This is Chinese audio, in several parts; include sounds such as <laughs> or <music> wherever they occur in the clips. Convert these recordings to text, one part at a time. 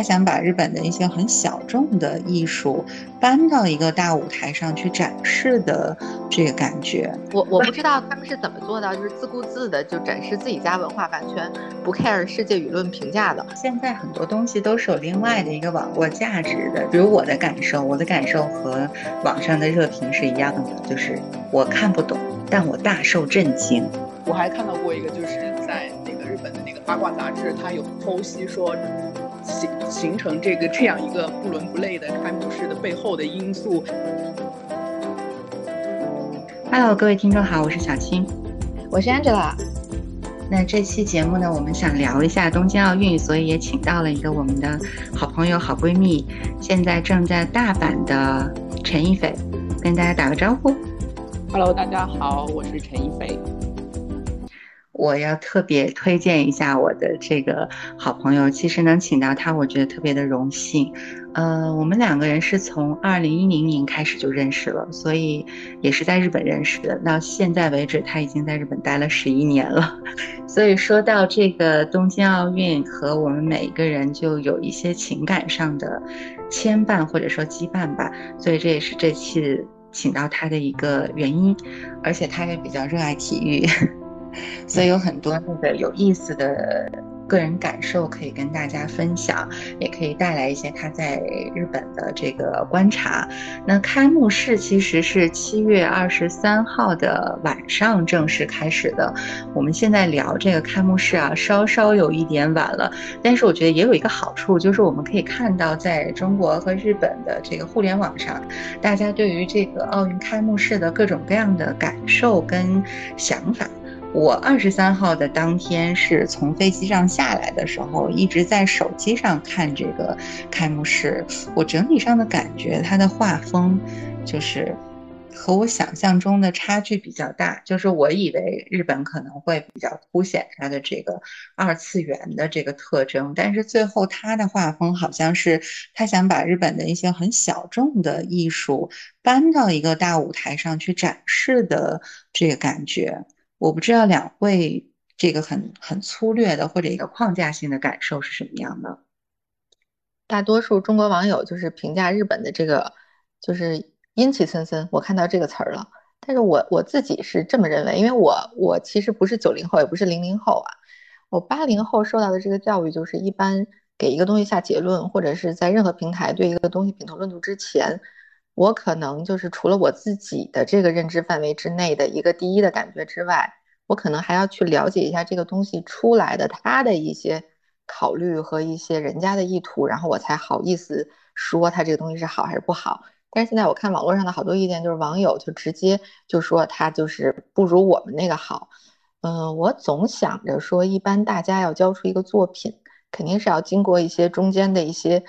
他想把日本的一些很小众的艺术搬到一个大舞台上去展示的这个感觉。我我不知道他们是怎么做到，就是自顾自的就展示自己家文化，完全不 care 世界舆论评价的。现在很多东西都是有另外的一个网络价值的，比如我的感受，我的感受和网上的热评是一样的，就是我看不懂，但我大受震惊。我还看到过一个，就是在那个日本的那个八卦杂志，它有剖析说，形形成这个这样一个不伦不类的开幕式的背后的因素。Hello，各位听众好，我是小青，我是 Angela。那这期节目呢，我们想聊一下东京奥运，所以也请到了一个我们的好朋友、好闺蜜，现在正在大阪的陈一斐，跟大家打个招呼。Hello，大家好，我是陈一斐。我要特别推荐一下我的这个好朋友，其实能请到他，我觉得特别的荣幸。呃，我们两个人是从二零一零年开始就认识了，所以也是在日本认识的。到现在为止，他已经在日本待了十一年了。<laughs> 所以说到这个东京奥运和我们每一个人，就有一些情感上的牵绊或者说羁绊吧。所以这也是这次请到他的一个原因，而且他也比较热爱体育。所以有很多那个有意思的个人感受可以跟大家分享，也可以带来一些他在日本的这个观察。那开幕式其实是七月二十三号的晚上正式开始的。我们现在聊这个开幕式啊，稍稍有一点晚了，但是我觉得也有一个好处，就是我们可以看到在中国和日本的这个互联网上，大家对于这个奥运开幕式的各种各样的感受跟想法。我二十三号的当天是从飞机上下来的时候，一直在手机上看这个开幕式。我整体上的感觉，它的画风就是和我想象中的差距比较大。就是我以为日本可能会比较凸显它的这个二次元的这个特征，但是最后它的画风好像是他想把日本的一些很小众的艺术搬到一个大舞台上去展示的这个感觉。我不知道两位这个很很粗略的或者一个框架性的感受是什么样的。大多数中国网友就是评价日本的这个就是阴气森森，我看到这个词儿了。但是我我自己是这么认为，因为我我其实不是九零后，也不是零零后啊。我八零后受到的这个教育就是，一般给一个东西下结论，或者是在任何平台对一个东西品头论足之前。我可能就是除了我自己的这个认知范围之内的一个第一的感觉之外，我可能还要去了解一下这个东西出来的它的一些考虑和一些人家的意图，然后我才好意思说它这个东西是好还是不好。但是现在我看网络上的好多意见，就是网友就直接就说它就是不如我们那个好。嗯，我总想着说，一般大家要交出一个作品，肯定是要经过一些中间的一些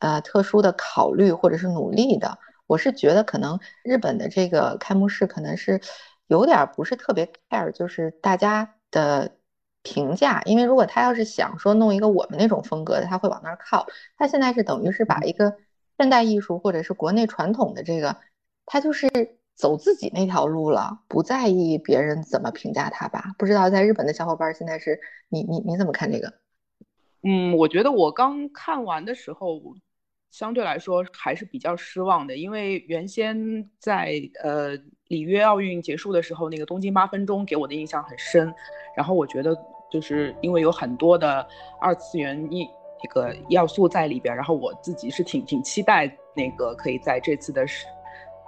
呃特殊的考虑或者是努力的。我是觉得可能日本的这个开幕式可能是有点不是特别 care，就是大家的评价，因为如果他要是想说弄一个我们那种风格的，他会往那儿靠。他现在是等于是把一个现代艺术或者是国内传统的这个，他就是走自己那条路了，不在意别人怎么评价他吧？不知道在日本的小伙伴现在是你你你怎么看这个？嗯，我觉得我刚看完的时候。相对来说还是比较失望的，因为原先在呃里约奥运结束的时候，那个东京八分钟给我的印象很深。然后我觉得就是因为有很多的二次元一这个要素在里边，然后我自己是挺挺期待那个可以在这次的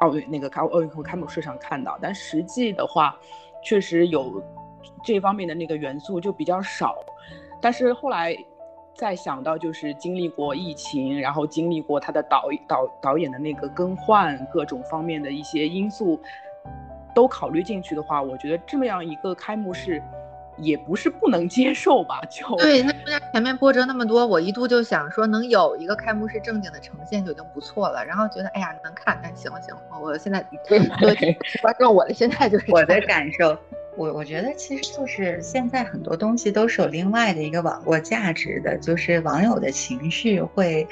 奥运那个开奥运会开幕式上看到。但实际的话，确实有这方面的那个元素就比较少。但是后来。再想到就是经历过疫情，然后经历过他的导导导演的那个更换，各种方面的一些因素都考虑进去的话，我觉得这么样一个开幕式也不是不能接受吧？就对，那中间前面波折那么多，我一度就想说能有一个开幕式正经的呈现就已经不错了，然后觉得哎呀能看，哎行了行了，我现在对观众 <laughs> 我的心态就是我的感受。我我觉得其实就是现在很多东西都是有另外的一个网络价值的，就是网友的情绪会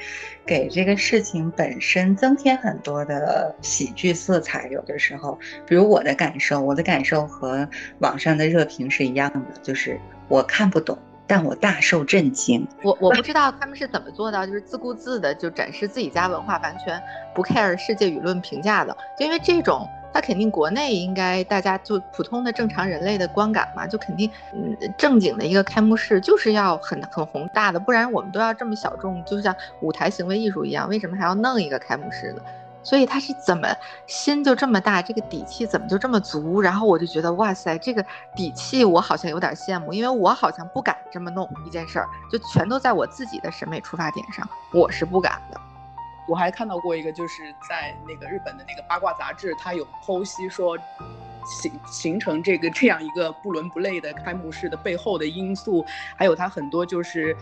给这个事情本身增添很多的喜剧色彩。有的时候，比如我的感受，我的感受和网上的热评是一样的，就是我看不懂。但我大受震惊。我我不 <laughs> 知道他们是怎么做到，就是自顾自的就展示自己家文化，完全不 care 世界舆论评价的。就因为这种，他肯定国内应该大家就普通的正常人类的观感嘛，就肯定嗯正经的一个开幕式就是要很很宏大的，不然我们都要这么小众，就像舞台行为艺术一样，为什么还要弄一个开幕式呢？所以他是怎么心就这么大，这个底气怎么就这么足？然后我就觉得哇塞，这个底气我好像有点羡慕，因为我好像不敢这么弄一件事儿，就全都在我自己的审美出发点上，我是不敢的。我还看到过一个，就是在那个日本的那个八卦杂志，它有剖析说形形成这个这样一个不伦不类的开幕式的背后的因素，还有它很多就是。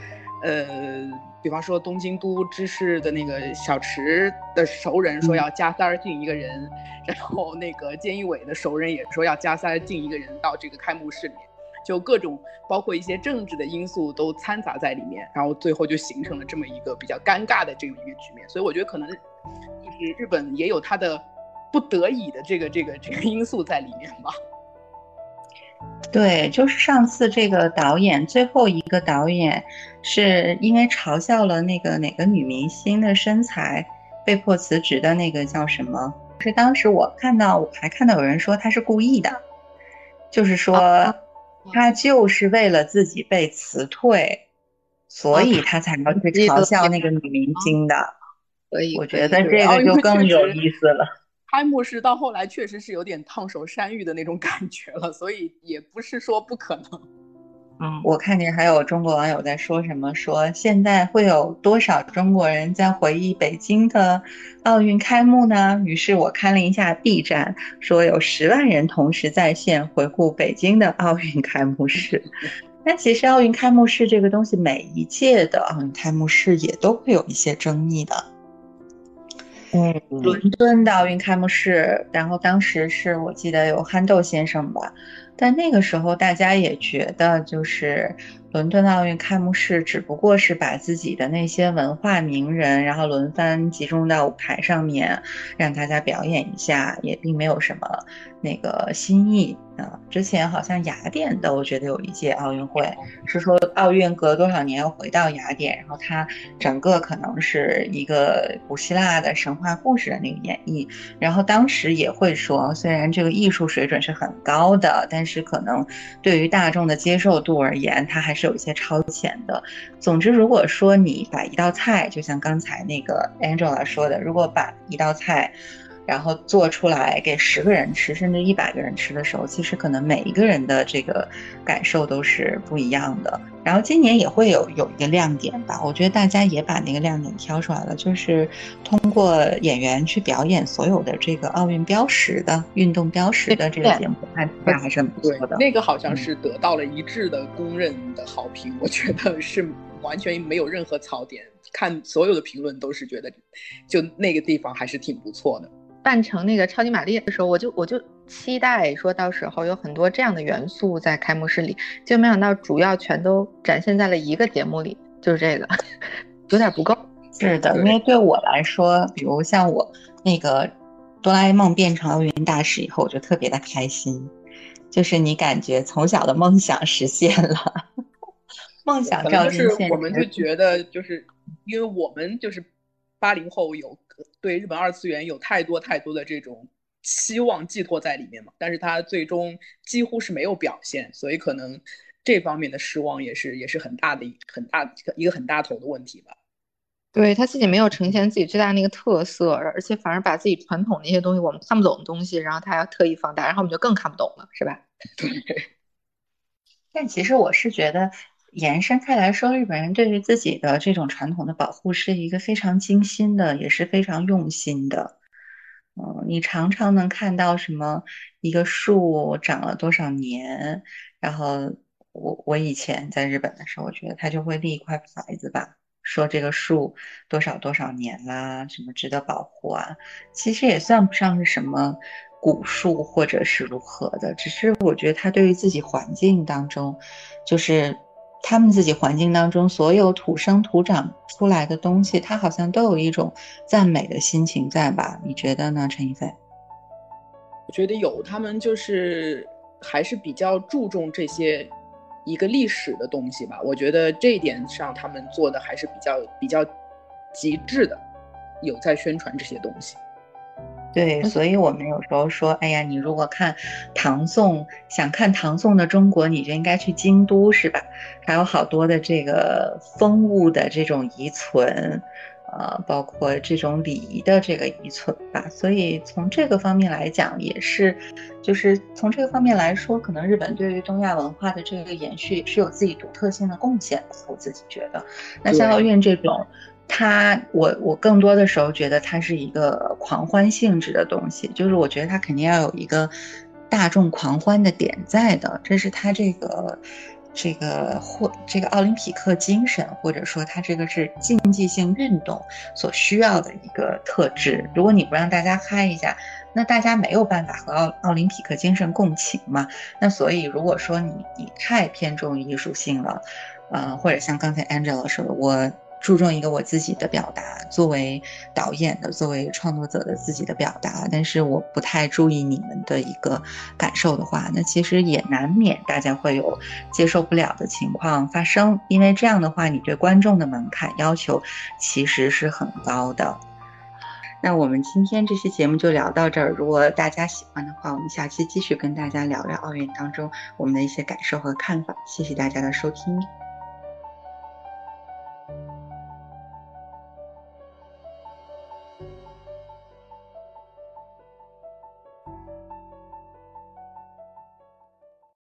呃，比方说东京都知事的那个小池的熟人说要加塞儿进一个人，然后那个菅义伟的熟人也说要加塞儿进一个人到这个开幕式里面，就各种包括一些政治的因素都掺杂在里面，然后最后就形成了这么一个比较尴尬的这么一个局面。所以我觉得可能就是日本也有他的不得已的这个这个这个因素在里面吧。对，就是上次这个导演最后一个导演，是因为嘲笑了那个哪个女明星的身材，被迫辞职的那个叫什么？是当时我看到，我还看到有人说他是故意的，就是说他就是为了自己被辞退，所以他才要去嘲笑那个女明星的。所以我觉得这个就更有意思了。<laughs> 开幕式到后来确实是有点烫手山芋的那种感觉了，所以也不是说不可能。嗯，我看见还有中国网友在说什么，说现在会有多少中国人在回忆北京的奥运开幕呢？于是我看了一下 B 站，说有十万人同时在线回顾北京的奥运开幕式。<laughs> 那其实奥运开幕式这个东西，每一届的奥运开幕式也都会有一些争议的。嗯，伦敦的奥运开幕式，然后当时是我记得有憨豆先生吧，但那个时候大家也觉得就是。伦敦奥运开幕式只不过是把自己的那些文化名人，然后轮番集中到舞台上面，让大家表演一下，也并没有什么那个新意之前好像雅典的，我觉得有一届奥运会是说奥运隔多少年要回到雅典，然后它整个可能是一个古希腊的神话故事的那个演绎，然后当时也会说，虽然这个艺术水准是很高的，但是可能对于大众的接受度而言，它还。是有一些超前的。总之，如果说你把一道菜，就像刚才那个 Angela 说的，如果把一道菜。然后做出来给十个人吃，甚至一百个人吃的时候，其实可能每一个人的这个感受都是不一样的。然后今年也会有有一个亮点吧，我觉得大家也把那个亮点挑出来了，就是通过演员去表演所有的这个奥运标识的运动标识的这个节目，看这还是很不错的。那个好像是得到了一致的公认的好评，我觉得是完全没有任何槽点，看所有的评论都是觉得，就那个地方还是挺不错的。扮成那个超级玛丽的时候，我就我就期待说到时候有很多这样的元素在开幕式里，就没想到主要全都展现在了一个节目里，就是这个有点不够。是的，因为对我来说，比如像我那个哆啦 A 梦变成奥运大使以后，我就特别的开心，就是你感觉从小的梦想实现了，<laughs> 梦想照进现实。我们就觉得就是因为我们就是八零后有。对日本二次元有太多太多的这种期望寄托在里面嘛，但是他最终几乎是没有表现，所以可能这方面的失望也是也是很大的很大一个很大头的问题吧。对他自己没有呈现自己最大那个特色，而且反而把自己传统那些东西我们看不懂的东西，然后他要特意放大，然后我们就更看不懂了，是吧？<laughs> 对。<laughs> 但其实我是觉得。延伸开来说，日本人对于自己的这种传统的保护是一个非常精心的，也是非常用心的。嗯，你常常能看到什么一个树长了多少年，然后我我以前在日本的时候，我觉得他就会立一块牌子吧，说这个树多少多少年啦，什么值得保护啊。其实也算不上是什么古树或者是如何的，只是我觉得他对于自己环境当中，就是。他们自己环境当中所有土生土长出来的东西，他好像都有一种赞美的心情在吧？你觉得呢，陈一飞？我觉得有，他们就是还是比较注重这些一个历史的东西吧。我觉得这一点上他们做的还是比较比较极致的，有在宣传这些东西。对，所以我们有时候说，哎呀，你如果看唐宋，想看唐宋的中国，你就应该去京都，是吧？还有好多的这个风物的这种遗存，呃，包括这种礼仪的这个遗存吧。所以从这个方面来讲，也是，就是从这个方面来说，可能日本对于东亚文化的这个延续是有自己独特性的贡献。我自己觉得，那像奥运这种。它，我我更多的时候觉得它是一个狂欢性质的东西，就是我觉得它肯定要有一个大众狂欢的点在的，这是它这个这个或这个奥林匹克精神，或者说它这个是竞技性运动所需要的一个特质。如果你不让大家嗨一下，那大家没有办法和奥奥林匹克精神共情嘛。那所以如果说你你太偏重于艺术性了，呃，或者像刚才 Angela 说的，我。注重一个我自己的表达，作为导演的，作为创作者的自己的表达，但是我不太注意你们的一个感受的话，那其实也难免大家会有接受不了的情况发生，因为这样的话，你对观众的门槛要求其实是很高的。那我们今天这期节目就聊到这儿，如果大家喜欢的话，我们下期继续跟大家聊聊奥运当中我们的一些感受和看法。谢谢大家的收听。